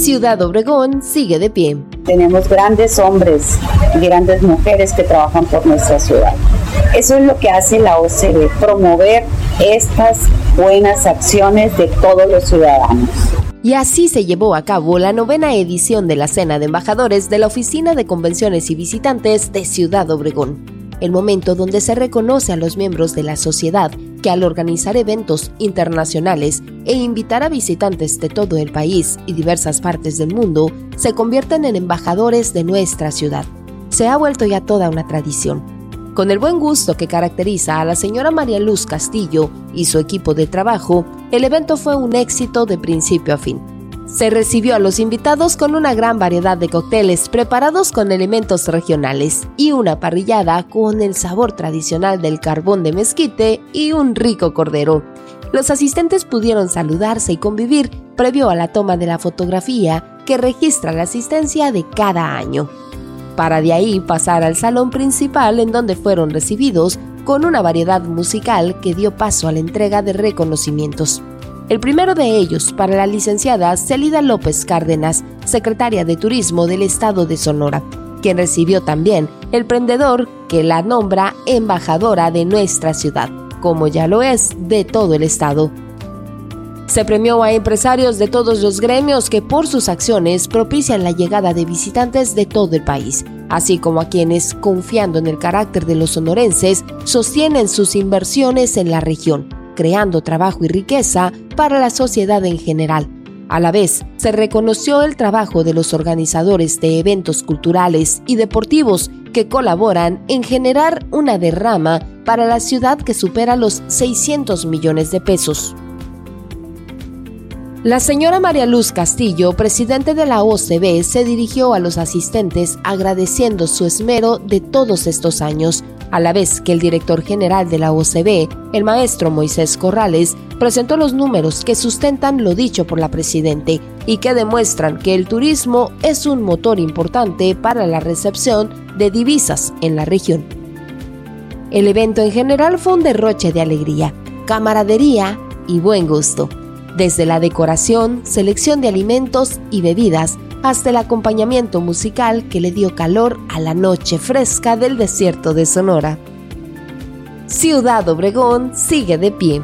Ciudad Obregón sigue de pie. Tenemos grandes hombres y grandes mujeres que trabajan por nuestra ciudad. Eso es lo que hace la OCB, promover estas buenas acciones de todos los ciudadanos. Y así se llevó a cabo la novena edición de la Cena de Embajadores de la Oficina de Convenciones y Visitantes de Ciudad Obregón el momento donde se reconoce a los miembros de la sociedad que al organizar eventos internacionales e invitar a visitantes de todo el país y diversas partes del mundo, se convierten en embajadores de nuestra ciudad. Se ha vuelto ya toda una tradición. Con el buen gusto que caracteriza a la señora María Luz Castillo y su equipo de trabajo, el evento fue un éxito de principio a fin se recibió a los invitados con una gran variedad de cócteles preparados con elementos regionales y una parrillada con el sabor tradicional del carbón de mezquite y un rico cordero. Los asistentes pudieron saludarse y convivir previo a la toma de la fotografía que registra la asistencia de cada año. Para de ahí pasar al salón principal en donde fueron recibidos con una variedad musical que dio paso a la entrega de reconocimientos. El primero de ellos para la licenciada Celida López Cárdenas, secretaria de Turismo del Estado de Sonora, quien recibió también el prendedor que la nombra embajadora de nuestra ciudad, como ya lo es de todo el Estado. Se premió a empresarios de todos los gremios que por sus acciones propician la llegada de visitantes de todo el país, así como a quienes, confiando en el carácter de los sonorenses, sostienen sus inversiones en la región creando trabajo y riqueza para la sociedad en general. A la vez, se reconoció el trabajo de los organizadores de eventos culturales y deportivos que colaboran en generar una derrama para la ciudad que supera los 600 millones de pesos. La señora María Luz Castillo, presidente de la OCB, se dirigió a los asistentes agradeciendo su esmero de todos estos años, a la vez que el director general de la OCB, el maestro Moisés Corrales, presentó los números que sustentan lo dicho por la presidente y que demuestran que el turismo es un motor importante para la recepción de divisas en la región. El evento en general fue un derroche de alegría, camaradería y buen gusto desde la decoración, selección de alimentos y bebidas, hasta el acompañamiento musical que le dio calor a la noche fresca del desierto de Sonora. Ciudad Obregón sigue de pie.